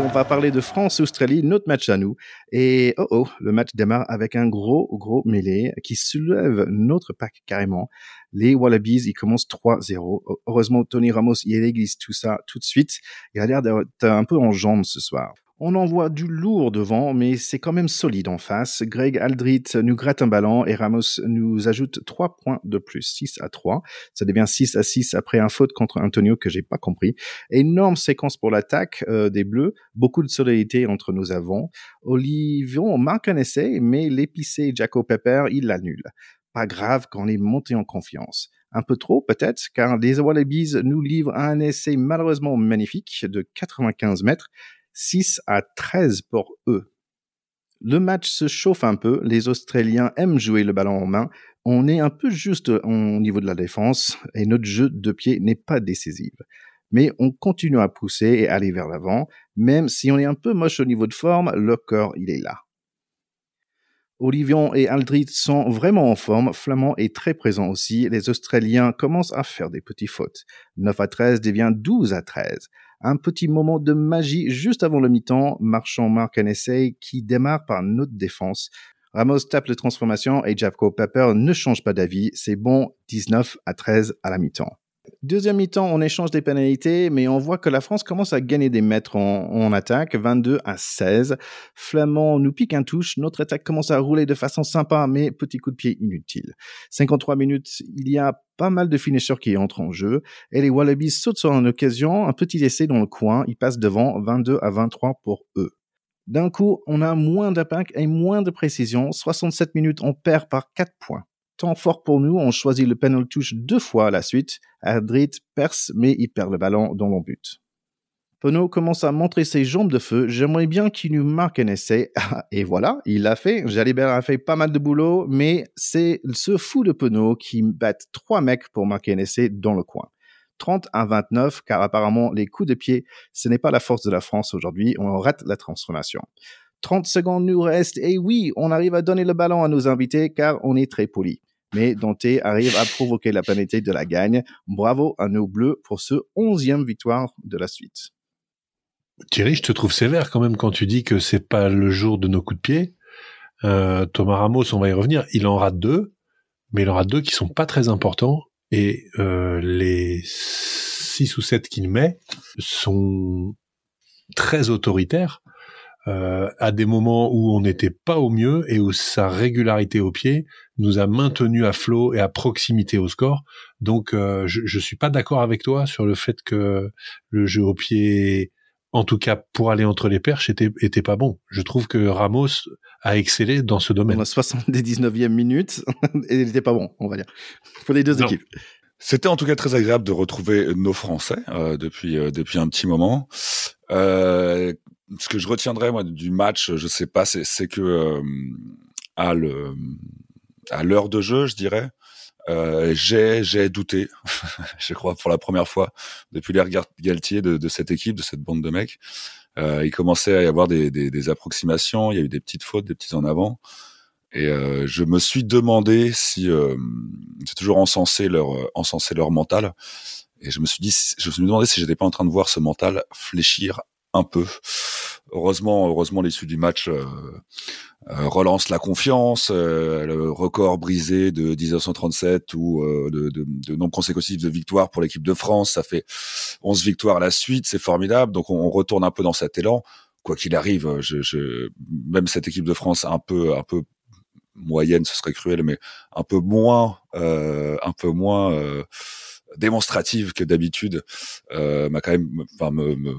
on va parler de France-Australie, notre match à nous. Et oh oh, le match démarre avec un gros, gros mêlée qui soulève notre pack carrément. Les Wallabies, ils commencent 3-0. Heureusement, Tony Ramos, il église tout ça tout de suite. Il a l'air d'être un peu en jambes ce soir. On envoie du lourd devant, mais c'est quand même solide en face. Greg Aldrit nous gratte un ballon et Ramos nous ajoute 3 points de plus, 6 à 3. Ça devient 6 à 6 après un faute contre Antonio que j'ai pas compris. Énorme séquence pour l'attaque euh, des Bleus, beaucoup de solidité entre nos avants. Olivion marque un essai, mais l'épicé Jaco Pepper, il l'annule. Pas grave quand on est monté en confiance un peu trop peut-être, car les Wallabies nous livrent un essai malheureusement magnifique de 95 mètres 6 à 13 pour eux. Le match se chauffe un peu, les Australiens aiment jouer le ballon en main, on est un peu juste au niveau de la défense et notre jeu de pied n'est pas décisif. Mais on continue à pousser et aller vers l'avant, même si on est un peu moche au niveau de forme, le corps il est là. Olivion et Aldrit sont vraiment en forme, Flamand est très présent aussi, les Australiens commencent à faire des petits fautes. 9 à 13 devient 12 à 13 un petit moment de magie juste avant le mi-temps. Marchand marque un essai qui démarre par notre défense. Ramos tape les transformations et Javko Pepper ne change pas d'avis. C'est bon, 19 à 13 à la mi-temps. Deuxième mi-temps, on échange des pénalités, mais on voit que la France commence à gagner des mètres en, attaque, 22 à 16. Flamand nous pique un touche, notre attaque commence à rouler de façon sympa, mais petit coup de pied inutile. 53 minutes, il y a pas mal de finishers qui entrent en jeu, et les Wallabies sautent sur une occasion, un petit essai dans le coin, ils passent devant 22 à 23 pour eux. D'un coup, on a moins d'impact et moins de précision. 67 minutes, on perd par 4 points temps fort pour nous. On choisit le penalty touche deux fois à la suite. Adrit perce, mais il perd le ballon dans le but. Penaud commence à montrer ses jambes de feu. J'aimerais bien qu'il nous marque un essai. <laughs> Et voilà, il l'a fait. Jalibert a fait pas mal de boulot, mais c'est ce fou de Penaud qui bat trois mecs pour marquer un essai dans le coin. 30 à 29, car apparemment les coups de pied, ce n'est pas la force de la France aujourd'hui. On rate la transformation. 30 secondes nous restent, et oui, on arrive à donner le ballon à nos invités, car on est très poli mais Dante arrive à provoquer la pénalité de la gagne. Bravo à nos Bleus pour ce onzième victoire de la suite. Thierry, je te trouve sévère quand même quand tu dis que c'est pas le jour de nos coups de pied. Euh, Thomas Ramos, on va y revenir, il en rate deux, mais il en rate deux qui sont pas très importants et euh, les six ou sept qu'il met sont très autoritaires euh, à des moments où on n'était pas au mieux et où sa régularité au pied nous a maintenu à flot et à proximité au score. Donc euh, je, je suis pas d'accord avec toi sur le fait que le jeu au pied, en tout cas pour aller entre les perches, était, était pas bon. Je trouve que Ramos a excellé dans ce domaine. On a 79e minute <laughs> et il était pas bon, on va dire, pour les deux équipes. C'était en tout cas très agréable de retrouver nos Français euh, depuis euh, depuis un petit moment. Euh, ce que je retiendrai moi du match, je sais pas, c'est que euh, à le à l'heure de jeu, je dirais, euh, j'ai j'ai douté, <laughs> je crois pour la première fois depuis l'ère Galtier de, de, cette équipe, de cette bande de mecs. Euh, il commençait à y avoir des, des, des, approximations, il y a eu des petites fautes, des petits en avant, et euh, je me suis demandé si euh, c'est toujours encensé leur encensé leur mental. Et je me suis dit, je me suis demandé si j'étais pas en train de voir ce mental fléchir un peu. Heureusement, heureusement, l'issue du match euh, euh, relance la confiance. Euh, le record brisé de 1937 ou de, de, de nombre consécutif de victoires pour l'équipe de France, ça fait 11 victoires à la suite, c'est formidable. Donc on, retourne un peu dans cet élan. Quoi qu'il arrive, je, je, même cette équipe de France un peu, un peu moyenne, ce serait cruel, mais un peu moins, un peu moins démonstrative que d'habitude, m'a quand même, enfin me, me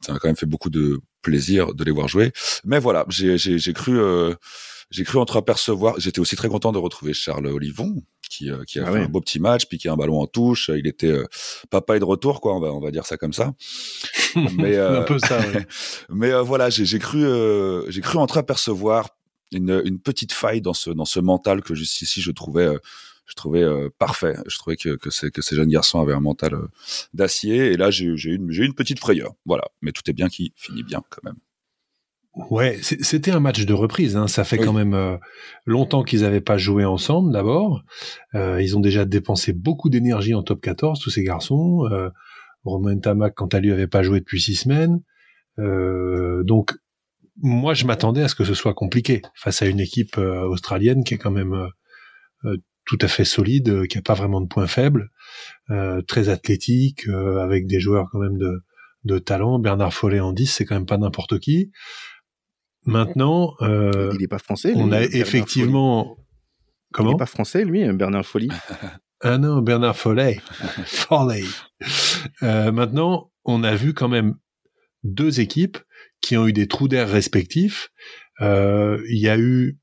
ça m'a quand même fait beaucoup de plaisir de les voir jouer. Mais voilà, j'ai cru, euh, j'ai cru entreapercevoir. J'étais aussi très content de retrouver Charles Olivon, qui, euh, qui a ah fait un beau petit match, piqué un ballon en touche. Il était euh, papa et de retour, quoi. On va, on va dire ça comme ça. <laughs> mais un peu ça. <laughs> mais voilà, j'ai cru, j'ai cru entreapercevoir une, une petite faille dans ce dans ce mental que jusqu'ici je trouvais je trouvais euh, parfait. Je trouvais que, que, ces, que ces jeunes garçons avaient un mental euh, d'acier. Et là, j'ai eu une, une petite frayeur. Voilà. Mais tout est bien qui finit bien quand même. Ouais, c'était un match de reprise. Hein. Ça fait quand même euh, longtemps qu'ils n'avaient pas joué ensemble. D'abord, ils ont déjà dépensé beaucoup d'énergie en top 14, tous ces garçons. Romain Tamac, quant à lui, avait pas joué depuis six semaines. donc, moi, je m'attendais à ce que ce soit compliqué face à une équipe australienne qui est quand même tout à fait solide, euh, qui a pas vraiment de points faibles, euh, très athlétique, euh, avec des joueurs quand même de, de talent. Bernard Follet en 10, c'est quand même pas n'importe qui. Maintenant, euh, il est pas français. on a effectivement. Comment Il est pas français, lui, Bernard Follet. <laughs> ah non, Bernard Follet. <laughs> Follet. Euh, maintenant, on a vu quand même deux équipes qui ont eu des trous d'air respectifs. Il y a eu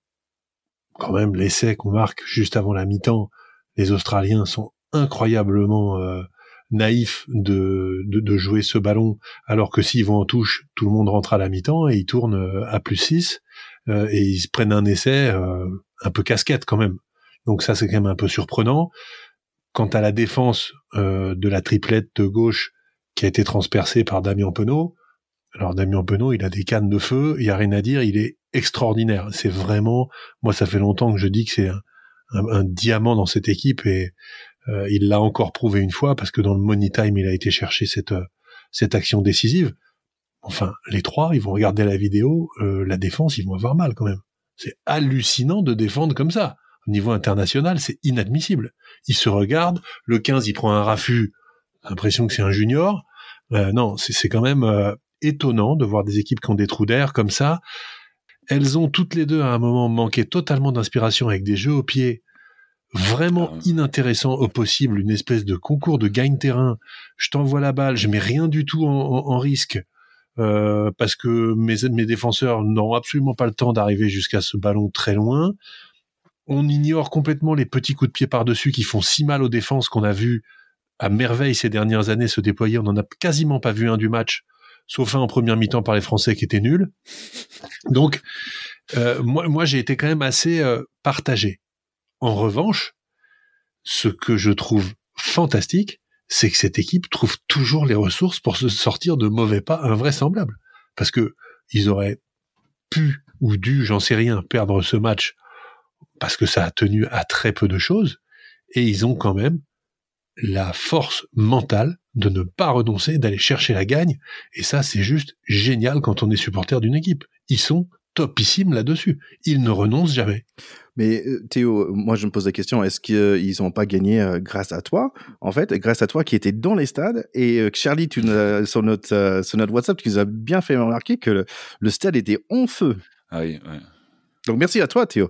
quand même l'essai qu'on marque juste avant la mi-temps, les Australiens sont incroyablement euh, naïfs de, de, jouer ce ballon, alors que s'ils vont en touche, tout le monde rentre à la mi-temps et ils tournent euh, à plus 6 euh, et ils prennent un essai un peu casquette quand même. Donc ça c'est quand même un peu surprenant. Quant à la défense de la triplette de gauche qui a été transpercée par Damien Penaud, alors Damien Penaud, il a des cannes de feu, il y a rien à dire, il est extraordinaire. C'est vraiment, moi, ça fait longtemps que je dis que c'est un, diamant dans cette équipe et euh, il l'a encore prouvé une fois parce que dans le money time, il a été chercher cette euh, cette action décisive. Enfin, les trois, ils vont regarder la vidéo, euh, la défense, ils vont avoir mal quand même. C'est hallucinant de défendre comme ça. Au niveau international, c'est inadmissible. Ils se regardent, le 15, il prend un raffut, l'impression que c'est un junior. Euh, non, c'est quand même étonnant de voir des équipes qui ont des trous d'air comme ça. Elles ont toutes les deux à un moment manqué totalement d'inspiration avec des jeux au pied vraiment ah inintéressants au possible, une espèce de concours de gagne-terrain. Je t'envoie la balle, je mets rien du tout en, risque. Euh, parce que mes, mes défenseurs n'ont absolument pas le temps d'arriver jusqu'à ce ballon très loin. On ignore complètement les petits coups de pied par-dessus qui font si mal aux défenses qu'on a vu à merveille ces dernières années se déployer. On n'en a quasiment pas vu un du match, sauf un en première mi-temps par les Français qui était nul. Donc, euh, moi, moi j'ai été quand même assez euh, partagé. En revanche, ce que je trouve fantastique, c'est que cette équipe trouve toujours les ressources pour se sortir de mauvais pas invraisemblables. Parce que ils auraient pu ou dû, j'en sais rien, perdre ce match parce que ça a tenu à très peu de choses. Et ils ont quand même la force mentale de ne pas renoncer, d'aller chercher la gagne. Et ça, c'est juste génial quand on est supporter d'une équipe. Ils sont topissimes là-dessus. Ils ne renoncent jamais. Mais euh, Théo, moi je me pose la question, est-ce qu'ils n'ont pas gagné euh, grâce à toi? En fait, grâce à toi qui étais dans les stades et euh, Charlie, tu, sur, notre, sur notre WhatsApp, tu nous as bien fait remarquer que le, stade était en feu. Ah oui, Donc merci à toi Théo.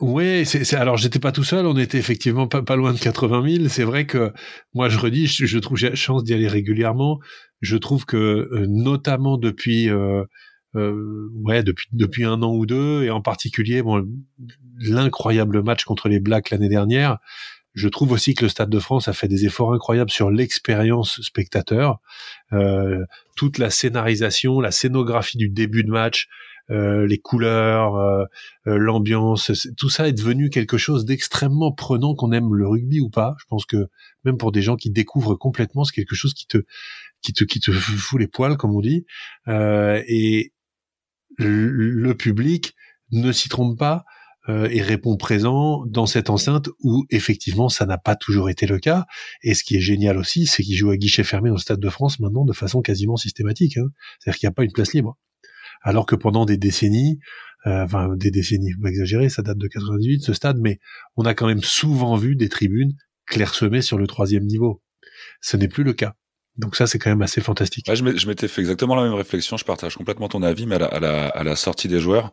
Oui, c'est, alors j'étais pas tout seul, on était effectivement pas, pas loin de 80 000. C'est vrai que moi je redis, je, trouve j'ai la chance d'y aller régulièrement. Je trouve que euh, notamment depuis euh, euh, ouais depuis depuis un an ou deux et en particulier bon l'incroyable match contre les Blacks l'année dernière. Je trouve aussi que le Stade de France a fait des efforts incroyables sur l'expérience spectateur, euh, toute la scénarisation, la scénographie du début de match, euh, les couleurs, euh, euh, l'ambiance, tout ça est devenu quelque chose d'extrêmement prenant qu'on aime le rugby ou pas. Je pense que même pour des gens qui découvrent complètement, c'est quelque chose qui te qui te qui te fout les poils comme on dit. et le public ne s'y trompe pas et répond présent dans cette enceinte où effectivement ça n'a pas toujours été le cas. Et ce qui est génial aussi, c'est qu'ils jouent à guichet fermé dans le Stade de France maintenant de façon quasiment systématique. Hein. C'est-à-dire qu'il n'y a pas une place libre alors que pendant des décennies, euh, enfin des décennies, pas exagérer, ça date de 98 ce stade, mais on a quand même souvent vu des tribunes clairsemées sur le troisième niveau. Ce n'est plus le cas. Donc ça, c'est quand même assez fantastique. je m'étais fait exactement la même réflexion. Je partage complètement ton avis, mais à la, sortie des joueurs,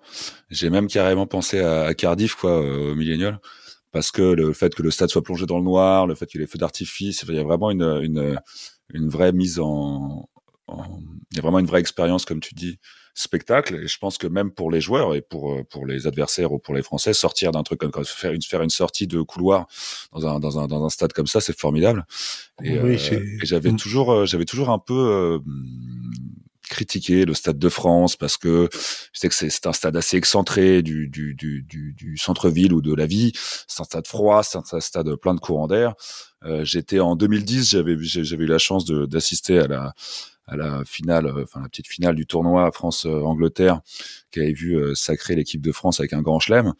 j'ai même carrément pensé à, Cardiff, quoi, au Millennial, parce que le fait que le stade soit plongé dans le noir, le fait qu'il y ait les feux d'artifice, il y a vraiment une, une, une vraie mise en, en, il y a vraiment une vraie expérience, comme tu dis, spectacle. Et je pense que même pour les joueurs et pour euh, pour les adversaires ou pour les Français, sortir d'un truc comme faire une faire une sortie de couloir dans un dans un dans un stade comme ça, c'est formidable. Et, oui, euh, j'avais toujours euh, j'avais toujours un peu critiqué le Stade de France parce que je sais que c'est un stade assez excentré du, du, du, du, centre-ville ou de la vie. C'est un stade froid, c'est un stade plein de courants d'air. Euh, J'étais en 2010, j'avais j'avais eu la chance d'assister à la à la finale, euh, enfin la petite finale du tournoi France-Angleterre, qui avait vu euh, sacrer l'équipe de France avec un grand chelem.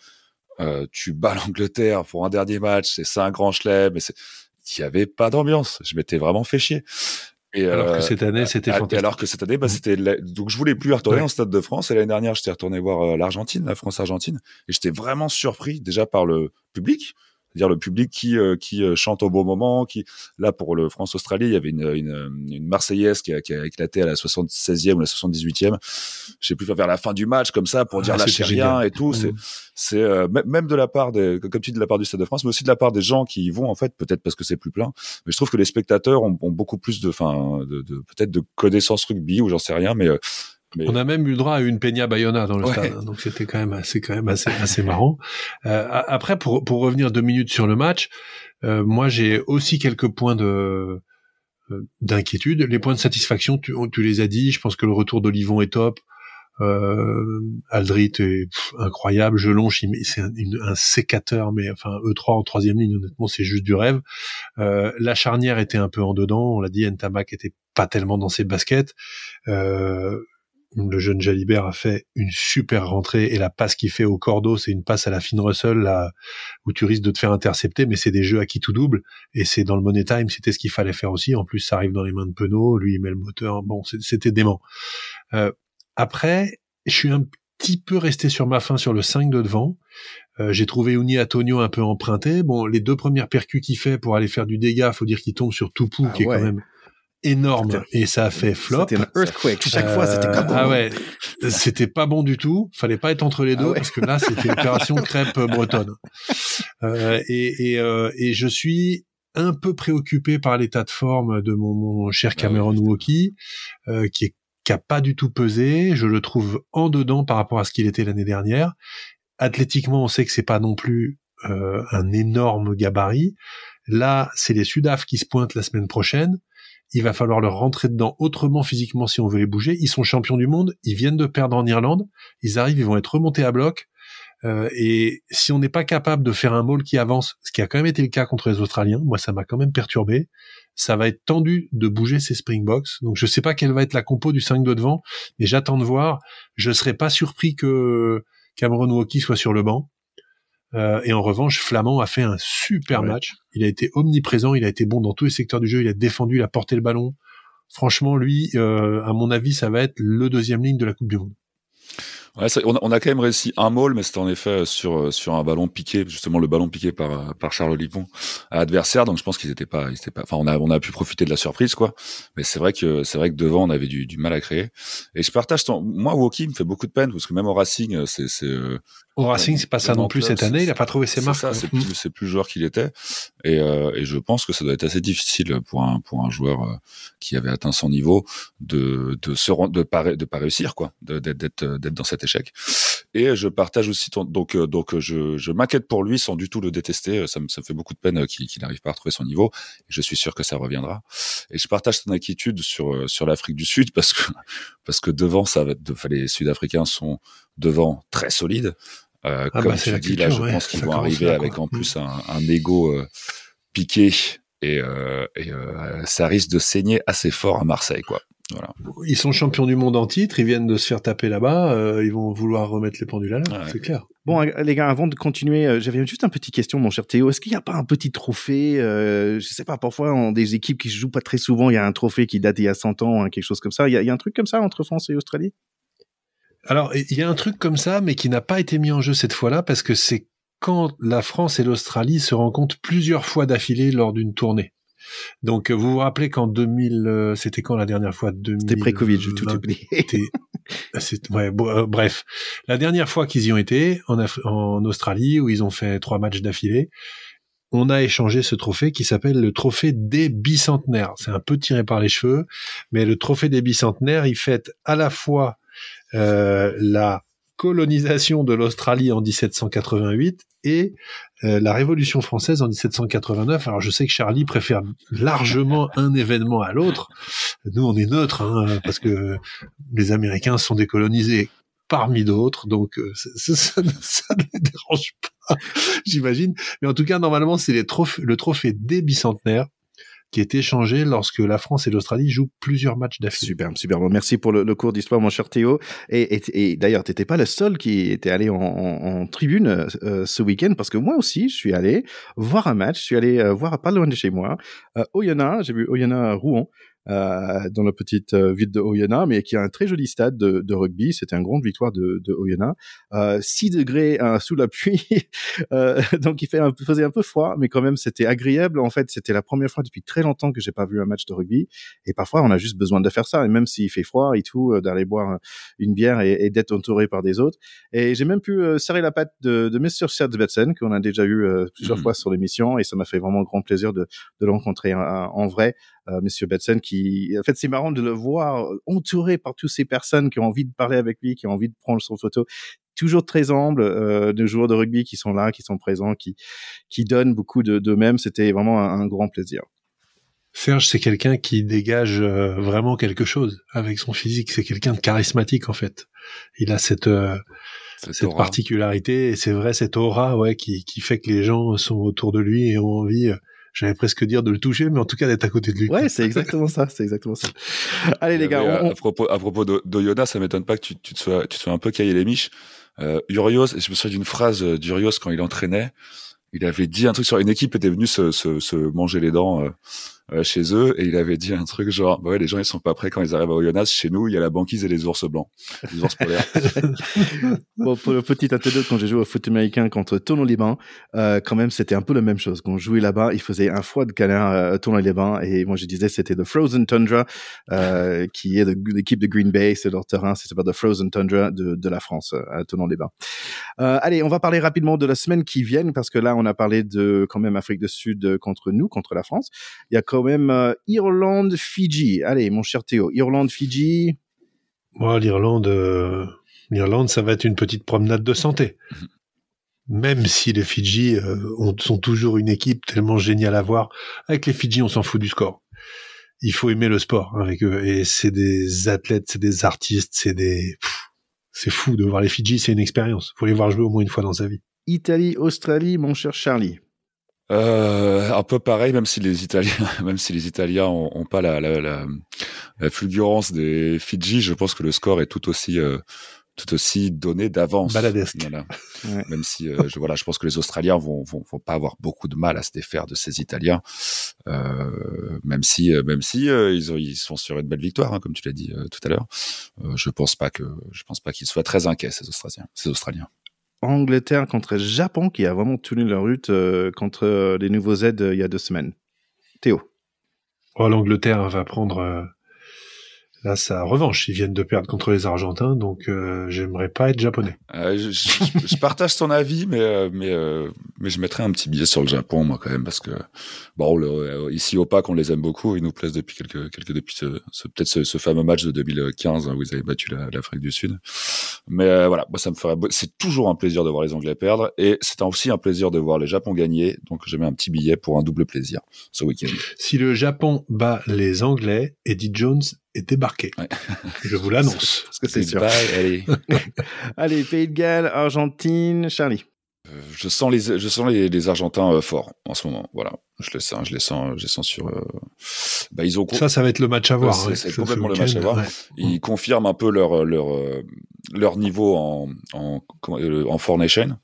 Euh, tu bats <laughs> l'Angleterre pour un dernier match, c'est ça un grand chelem, mais il n'y avait pas d'ambiance. Je m'étais vraiment fait chier. Et alors que cette année, c'était fantastique. Alors que cette année, bah, mmh. c'était donc je voulais plus retourner en Stade de France. Et l'année dernière, j'étais retourné voir l'Argentine, la France-Argentine, et j'étais vraiment surpris déjà par le public, dire le public qui euh, qui euh, chante au bon moment, qui là pour le France-Australie, il y avait une, une, une Marseillaise qui a, qui a, éclaté à la 76e ou la 78e. Je sais plus vers la fin du match comme ça pour ah, dire lâchez rien et tout. C'est mmh. c'est euh, même de la part des comme tu dis de la part du Stade de France, mais aussi de la part des gens qui y vont en fait, peut-être parce que c'est plus plein. Mais je trouve que les spectateurs ont, ont beaucoup plus de, enfin, de, de peut-être de connaissances rugby ou j'en sais rien, mais on a même eu le droit à une Peña Bayona dans le stade, hein, donc c'était quand même assez, quand même assez, assez marrant. Euh, après, pour, pour revenir deux minutes sur le match, euh, moi j'ai aussi quelques points de euh, d'inquiétude. Les points de satisfaction, tu, tu, les as dit. Je pense que le retour d'Olivon est top. Euh, Aldrit est incroyable. Jelonche, c'est un, un, sécateur, mais enfin E3 en troisième ligne, honnêtement, c'est juste du rêve. Euh, la charnière était un peu en dedans. On l'a dit, Ntamak était pas tellement dans ses baskets. Euh, le jeune Jalibert a fait une super rentrée et la passe qu'il fait au cordeau, c'est une passe à la fine Russell là, où tu risques de te faire intercepter, mais c'est des jeux à qui tout double et c'est dans le money time, c'était ce qu'il fallait faire aussi. En plus, ça arrive dans les mains de Penaud, lui il met le moteur, bon, c'était dément. Euh, après, je suis un petit peu resté sur ma fin sur le 5 de devant. Euh, j'ai trouvé Uni Antonio un peu emprunté. Bon, les deux premières percus qu'il fait pour aller faire du dégât, faut dire qu'il tombe sur Toupou, ah qui est quand même énorme et ça a fait flop. C'était un earthquake. Chaque fois, c'était pas bon. Ah ouais, c'était pas bon du tout. Fallait pas être entre les ah deux parce que là, c'était opération <laughs> crêpe bretonne. Euh, et, et, euh, et je suis un peu préoccupé par l'état de forme de mon, mon cher ah Cameron Walkie, euh, qui est qui a pas du tout pesé. Je le trouve en dedans par rapport à ce qu'il était l'année dernière. Athlétiquement, on sait que c'est pas non plus euh, un énorme gabarit. Là, c'est les Sudaf qui se pointent la semaine prochaine. Il va falloir leur rentrer dedans autrement physiquement si on veut les bouger. Ils sont champions du monde. Ils viennent de perdre en Irlande. Ils arrivent, ils vont être remontés à bloc. Euh, et si on n'est pas capable de faire un maul qui avance, ce qui a quand même été le cas contre les Australiens, moi ça m'a quand même perturbé, ça va être tendu de bouger ces Springboks. Donc je sais pas quelle va être la compo du 5 de devant, mais j'attends de voir. Je serais pas surpris que Cameron Walkie soit sur le banc. Euh, et en revanche, Flamand a fait un super match. Il a été omniprésent, il a été bon dans tous les secteurs du jeu, il a défendu, il a porté le ballon. Franchement, lui, euh, à mon avis, ça va être le deuxième ligne de la Coupe du Monde. Ouais, on, a, on, a, quand même réussi un maul, mais c'était en effet sur sur un ballon piqué, justement le ballon piqué par par Charles Olivon à l'adversaire. Donc je pense qu'ils étaient pas, ils étaient pas. Enfin, on a on a pu profiter de la surprise, quoi. Mais c'est vrai que c'est vrai que devant on avait du, du mal à créer. Et je partage ton. Moi, Woki me fait beaucoup de peine parce que même au Racing, c'est c'est euh, au Racing, c'est pas ça non plus cette année. Il a pas trouvé ses marques. C'est plus, c'est plus le joueur qu'il était. Et, euh, et je pense que ça doit être assez difficile pour un pour un joueur euh, qui avait atteint son niveau de de se de pas de pas réussir quoi, d'être d'être d'être dans cet échec. Et je partage aussi ton donc euh, donc je je m'inquiète pour lui sans du tout le détester. Ça me ça me fait beaucoup de peine qu'il qu'il n'arrive pas à retrouver son niveau. Et je suis sûr que ça reviendra. Et je partage ton inquiétude sur sur l'Afrique du Sud <laughs> parce que parce que devant ça va les Sud-Africains sont devant très solides. Euh, ah comme bah, tu dis, là, je pense qu'ils vont arriver avec en plus un, un ego euh, piqué et, euh, et euh, ça risque de saigner assez fort à Marseille, quoi. Voilà. Ils sont champions du monde en titre, ils viennent de se faire taper là-bas, euh, ils vont vouloir remettre les pendules à l'heure, c'est clair. Bon, les gars, avant de continuer, j'avais juste une petite question, mon cher Théo. Est-ce qu'il n'y a pas un petit trophée euh, Je sais pas, parfois, en des équipes qui se jouent pas très souvent, il y a un trophée qui date d'il y a 100 ans, hein, quelque chose comme ça? Il y, a, y a un truc comme ça entre France et Australie? Alors, il y a un truc comme ça, mais qui n'a pas été mis en jeu cette fois-là, parce que c'est quand la France et l'Australie se rencontrent plusieurs fois d'affilée lors d'une tournée. Donc, vous vous rappelez qu'en 2000, euh, c'était quand la dernière fois? C'était pré-Covid, j'ai tout oublié. <laughs> ouais, euh, bref, la dernière fois qu'ils y ont été en, en Australie, où ils ont fait trois matchs d'affilée, on a échangé ce trophée qui s'appelle le trophée des bicentenaires. C'est un peu tiré par les cheveux, mais le trophée des bicentenaires, il fête à la fois euh, la colonisation de l'Australie en 1788 et euh, la Révolution française en 1789. Alors je sais que Charlie préfère largement <laughs> un événement à l'autre. Nous on est neutre hein, parce que les Américains sont décolonisés parmi d'autres, donc euh, ça, ça, ça, ne les dérange pas, <laughs> j'imagine. Mais en tout cas normalement c'est le trophée des bicentenaires qui est échangé lorsque la France et l'Australie jouent plusieurs matchs d'affilée. Super, super. Bon, merci pour le, cours d'histoire, mon cher Théo. Et, d'ailleurs, t'étais pas le seul qui était allé en tribune euh, ce week-end, parce que moi aussi, je suis allé voir un match. Je suis allé euh, voir pas loin de chez moi, euh, Oyonnax. J'ai vu Oyonnax Rouen. Euh, dans la petite euh, ville de Oyonnax, mais qui a un très joli stade de, de rugby. C'était une grande victoire de, de Oyonnax. Euh, 6 degrés euh, sous la pluie, <laughs> donc il fait un, faisait un peu froid, mais quand même c'était agréable. En fait, c'était la première fois depuis très longtemps que j'ai pas vu un match de rugby. Et parfois, on a juste besoin de faire ça. Et même s'il fait froid et tout, d'aller boire une bière et, et d'être entouré par des autres. Et j'ai même pu serrer la patte de, de Mr. Serdsbetsen, qu'on a déjà eu plusieurs mmh. fois sur l'émission, et ça m'a fait vraiment grand plaisir de, de le rencontrer en vrai euh, Monsieur Betson, qui, en fait, c'est marrant de le voir entouré par toutes ces personnes qui ont envie de parler avec lui, qui ont envie de prendre son photo toujours très humble euh, de joueurs de rugby qui sont là, qui sont présents, qui qui donnent beaucoup de d'eux-mêmes. C'était vraiment un, grand plaisir. Serge, c'est quelqu'un qui dégage euh, vraiment quelque chose avec son physique. C'est quelqu'un de charismatique en fait. Il a cette euh, cette, particularité et c'est vrai cette aura ouais qui qui fait que les gens sont autour de lui et ont envie j'allais presque dire de le toucher, mais en tout cas d'être à côté de lui. Ouais, c'est exactement ça, c'est exactement ça. Allez les gars, à, propos à propos d'Oyoda, ça m'étonne pas que tu, tu te sois tu te sois un peu caillé les miches. Euh, Urios, je me souviens d'une phrase d'Urios quand il entraînait, il avait dit un truc sur une équipe était venue se, se, se manger les dents. Euh, euh, chez eux et il avait dit un truc genre bah ouais les gens ils sont pas prêts quand ils arrivent à Oyonnax. Chez nous il y a la banquise et les ours blancs. Les ours polaires. <laughs> <laughs> Bon pour le petit anecdote quand j'ai joué au foot américain contre Toulon Liban euh, quand même c'était un peu la même chose. Quand on jouait là-bas il faisait un froid de canard euh, Toulon Liban et moi je disais c'était the Frozen Tundra euh, qui est l'équipe de Green Bay c'est leur terrain c'est pas the Frozen Tundra de, de la France euh, à Toulon Liban euh, allez on va parler rapidement de la semaine qui vient parce que là on a parlé de quand même Afrique du Sud contre nous contre la France. Il y a quand même euh, Irlande, Fidji. Allez, mon cher Théo, Irlande, Fidji. Moi, l'Irlande, euh, l'Irlande, ça va être une petite promenade de santé. Même si les Fidji euh, ont, sont toujours une équipe tellement géniale à voir. Avec les Fidji, on s'en fout du score. Il faut aimer le sport hein, avec eux. Et c'est des athlètes, c'est des artistes, c'est des... C'est fou de voir les Fidji, c'est une expérience. Faut les voir jouer au moins une fois dans sa vie. Italie, Australie, mon cher Charlie. Euh, un peu pareil, même si les Italiens, <laughs> même si les Italiens ont, ont pas la, la, la, la, fulgurance des Fidji, je pense que le score est tout aussi, euh, tout aussi donné d'avance. Baladesque. Voilà. Ouais. Même si, euh, je, voilà, je pense que les Australiens vont, vont, vont, pas avoir beaucoup de mal à se défaire de ces Italiens, euh, même si, même si euh, ils, ont, ils sont sur une belle victoire, hein, comme tu l'as dit tout à l'heure. je pense pas que, je pense pas qu'ils soient très inquiets ces Australiens, ces Australiens. Angleterre contre Japon qui a vraiment tenu leur route euh, contre euh, les nouveaux aides euh, il y a deux semaines. Théo. Oh, L'Angleterre va prendre là sa revanche. Ils viennent de perdre contre les Argentins, donc euh, j'aimerais pas être japonais. Euh, je, je, je, partage ton avis, mais euh, mais je mettrais un petit billet sur le Japon moi quand même parce que bon le, ici au PAC on les aime beaucoup, ils nous plaisent depuis quelques quelques depuis ce, ce peut-être ce, ce, fameux match de 2015 hein, où ils avaient battu l'Afrique du Sud. Mais voilà, moi ça me ferait c'est toujours un plaisir de voir les Anglais perdre et c'est aussi un plaisir de voir les Japon gagner. Donc je mets un petit billet pour un double plaisir ce week-end. Si le Japon bat les Anglais, Eddie Jones est débarqué. Ouais. Je vous l'annonce. <laughs> Parce que c'est sûr. allez. <laughs> allez, Pays de Galles, Argentine, Charlie. Euh, je sens les, je sens les, les Argentins euh, forts en ce moment. Voilà, je le sens, je les sens, je les sens sur. Euh... Bah, ils ont. Ça, ça va être le match à voir. Ouais, c'est complètement le match à voir. Ouais. Ils confirment un peu leur leur leur niveau en en en Four Nation.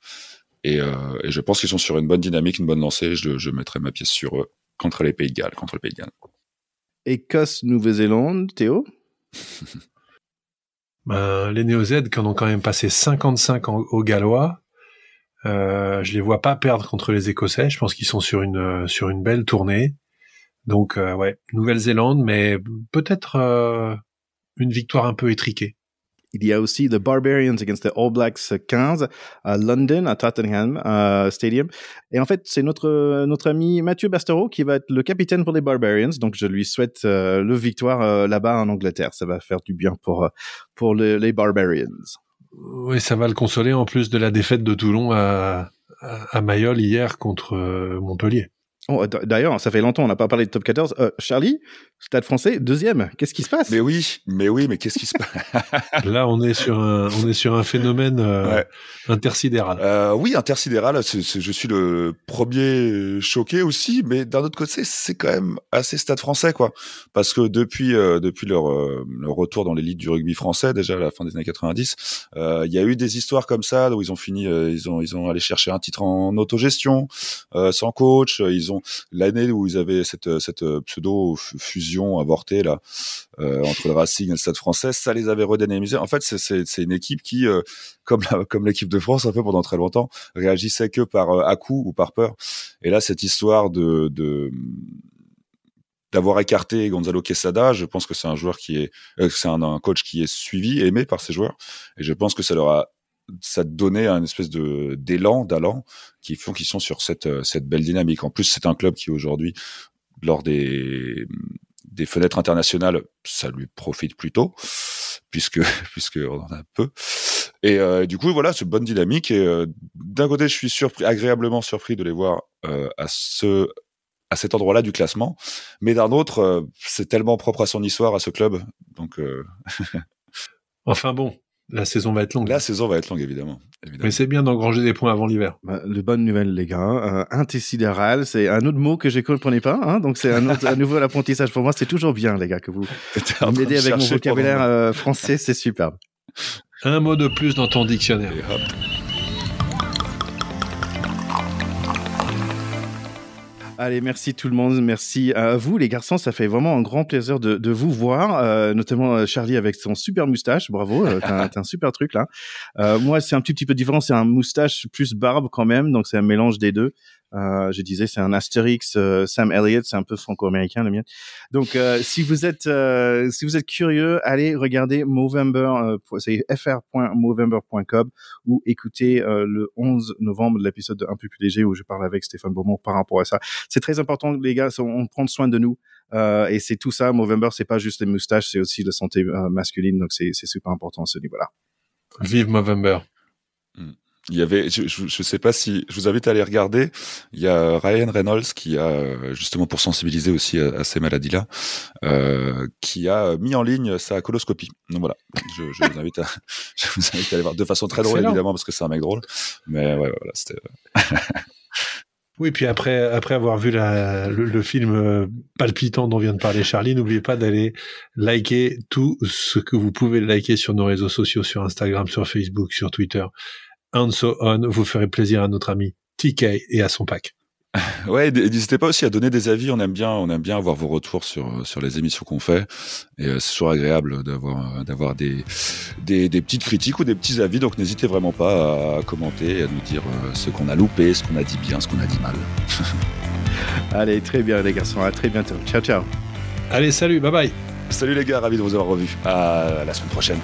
Et, et je pense qu'ils sont sur une bonne dynamique, une bonne lancée. Je, je mettrai ma pièce sur eux contre les Pays de Galles, contre le Pays de Galles. Écosse, Nouvelle-Zélande, Théo? <laughs> Ben, Les Néo-Z qui en ont quand même passé 55 en, aux Gallois, euh, je les vois pas perdre contre les Écossais. Je pense qu'ils sont sur une une belle tournée. Donc euh, ouais, Nouvelle-Zélande, mais peut-être euh, une victoire un peu étriquée. Il y a aussi The Barbarians against the All Blacks 15 à London, à Tottenham uh, Stadium. Et en fait, c'est notre notre ami Mathieu Bastereau qui va être le capitaine pour les Barbarians. Donc, je lui souhaite euh, le victoire euh, là-bas en Angleterre. Ça va faire du bien pour pour le, les Barbarians. Oui, ça va le consoler en plus de la défaite de Toulon à, à, Mayol hier contre euh, Montpellier. Oh, D'ailleurs, ça fait longtemps, on n'a pas parlé de top 14. Euh, Charlie, Stade français, deuxième. Qu'est-ce qui se passe? Mais oui, mais oui, mais qu'est-ce qui se passe? <laughs> Là, on est sur un, on est sur un phénomène euh, ouais. intersidéral. Euh, oui, intersidéral. C est, c est, je suis le premier choqué aussi, mais d'un autre côté, c'est quand même assez Stade français, quoi. Parce que depuis, euh, depuis leur, leur, retour dans l'élite du rugby français, déjà à la fin des années 90, il y a eu des histoires comme ça où ils ont fini, ils ont, ils ont allé chercher un titre en autogestion, sans coach. Ils ont l'année où ils avaient cette, cette pseudo fusion avortée là euh, entre le Racing et le Stade Français, ça les avait redynamisés. En fait, c'est une équipe qui, euh, comme l'équipe de France, un peu pendant très longtemps, réagissait que par euh, à ou par peur. Et là, cette histoire de, d'avoir écarté Gonzalo Quesada, je pense que c'est un joueur qui est, c'est un, coach qui est suivi, aimé par ses joueurs, et je pense que ça leur a ça donnait un espèce de d'élan, d'allant, qui font qu'ils sont sur cette cette belle dynamique. En plus, c'est un club qui aujourd'hui, lors des des fenêtres internationales, ça lui profite plutôt, puisque <laughs> puisque on en a peu. Et euh, du coup, voilà, c'est bonne dynamique. Et euh, d'un côté, je suis surpris, agréablement surpris de les voir euh, à ce à cet endroit-là du classement, mais d'un autre, euh, c'est tellement propre à son histoire, à ce club. Donc, euh, <laughs> enfin bon, la saison va être longue. La saison va être longue, évidemment. évidemment. Mais c'est bien d'engranger des points avant l'hiver. Bah, de bonnes nouvelles, les gars. Euh, intersidéral, c'est un autre mot que je ne comprenais pas. Hein, donc, c'est un, autre, nouveau apprentissage pour moi. C'est toujours bien, les gars, que vous <laughs> m'aidez avec mon vocabulaire euh, français. C'est superbe. Un mot de plus dans ton dictionnaire. Allez, merci tout le monde. Merci à vous, les garçons. Ça fait vraiment un grand plaisir de, vous voir, euh, notamment euh, Charlie avec son super moustache. Bravo, euh, t'as, un super truc là. Moi, c'est un petit peu différent. C'est un moustache plus barbe quand même, donc c'est un mélange des deux. Euh, je disais, c'est un Astérix, euh, Sam Elliott, c'est un peu franco-américain le mien. Donc, euh, si vous êtes euh, si vous êtes curieux, allez regarder Movember, c'est fr.movember.com ou écoutez le 11 novembre l'épisode un peu plus léger où je parle avec Stéphane Beaumont par rapport à ça. C'est très important, les gars, on prend soin de nous. Euh, et c'est tout ça. Movember, c'est pas juste les moustaches, c'est aussi la santé masculine. Donc c'est super important à ce niveau-là. Vive Movember. Il y avait, je, je, sais pas si, je vous invite à aller regarder. Il y a Ryan Reynolds qui a justement pour sensibiliser aussi à, ces maladies-là, euh, qui a mis en ligne sa coloscopie. Donc voilà, je, je vous invite à, <laughs> je vous invite à aller voir de façon très drôle évidemment parce que c'est un mec drôle, mais ouais, voilà, c'était. <laughs> Oui, puis après, après avoir vu la, le, le, film euh, palpitant dont vient de parler Charlie, n'oubliez pas d'aller liker tout ce que vous pouvez liker sur nos réseaux sociaux, sur Instagram, sur Facebook, sur Twitter and so on. Vous ferez plaisir à notre ami TK et à son pack. <laughs> Ouais, n'hésitez pas aussi à donner des avis. On aime bien, on aime bien avoir vos retours sur sur les émissions qu'on fait. Et euh, c'est toujours agréable d'avoir d'avoir des, des, des petites critiques ou des petits avis. Donc n'hésitez vraiment pas à commenter, à nous dire euh, ce qu'on a loupé, ce qu'on a dit bien, ce qu'on a dit mal. <laughs> Allez, très bien les garçons. À très bientôt. Ciao, ciao. Allez, salut, bye bye. Salut les gars, ravi de vous avoir revus. À la semaine prochaine.